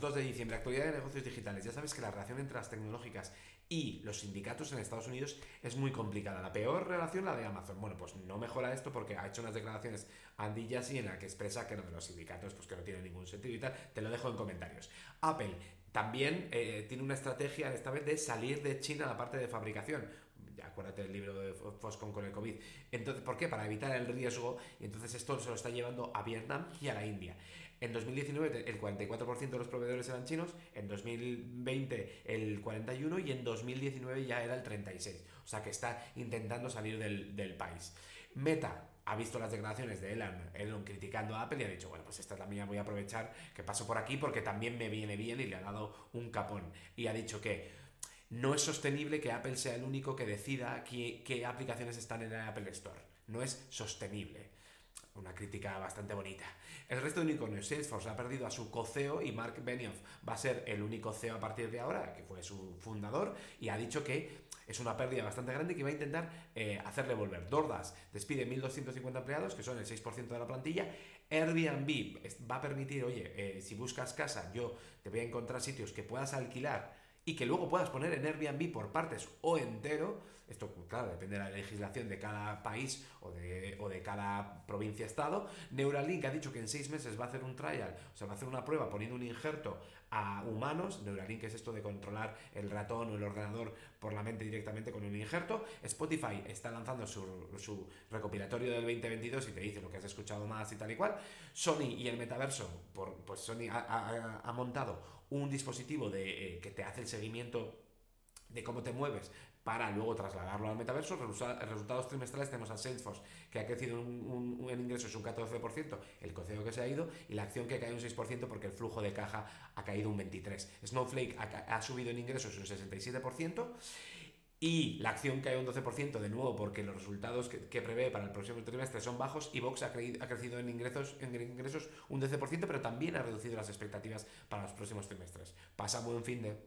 2 de diciembre, actualidad de negocios digitales. Ya sabes que la relación entre las tecnológicas y los sindicatos en Estados Unidos es muy complicada. La peor relación la de Amazon. Bueno, pues no mejora esto porque ha hecho unas declaraciones Andy Jassy en la que expresa que lo de los sindicatos pues que no tiene ningún sentido y tal. Te lo dejo en comentarios. Apple también eh, tiene una estrategia esta vez de salir de China la parte de fabricación. Acuérdate del libro de Foscon con el COVID. Entonces, ¿por qué? Para evitar el riesgo. Y entonces esto se lo está llevando a Vietnam y a la India. En 2019 el 44% de los proveedores eran chinos, en 2020 el 41% y en 2019 ya era el 36%. O sea que está intentando salir del, del país. Meta ha visto las declaraciones de Elon, Elon criticando a Apple y ha dicho, bueno, pues esta mía, voy a aprovechar que paso por aquí porque también me viene bien y le ha dado un capón. Y ha dicho que no es sostenible que Apple sea el único que decida qué, qué aplicaciones están en el Apple Store. No es sostenible. Una crítica bastante bonita. El resto de unicornios, Salesforce ha perdido a su co-CEO y Mark Benioff va a ser el único CEO a partir de ahora, que fue su fundador, y ha dicho que es una pérdida bastante grande y que va a intentar eh, hacerle volver. Dordas despide 1.250 empleados, que son el 6% de la plantilla. Airbnb va a permitir, oye, eh, si buscas casa, yo te voy a encontrar sitios que puedas alquilar y que luego puedas poner en Airbnb por partes o entero, esto claro, depende de la legislación de cada país o de, o de cada provincia-estado, Neuralink ha dicho que en seis meses va a hacer un trial, o sea, va a hacer una prueba poniendo un injerto a humanos, Neuralink es esto de controlar el ratón o el ordenador por la mente directamente con un injerto, Spotify está lanzando su, su recopilatorio del 2022 y te dice lo que has escuchado más y tal y cual, Sony y el metaverso, por, pues Sony ha, montado un dispositivo de, eh, que te hace el seguimiento de cómo te mueves para luego trasladarlo al metaverso. Resultados trimestrales tenemos a Salesforce, que ha crecido un, en ingresos un 14%, el coceo que se ha ido, y la acción que ha caído un 6% porque el flujo de caja ha caído un 23%. Snowflake ha, subido en ingresos un 67%. Y la acción cae un 12% de nuevo porque los resultados que, prevé para el próximo trimestre son bajos y Vox ha, ha, crecido en ingresos, en ingresos un 12%, pero también ha reducido las expectativas para los próximos trimestres. Pasa buen fin de...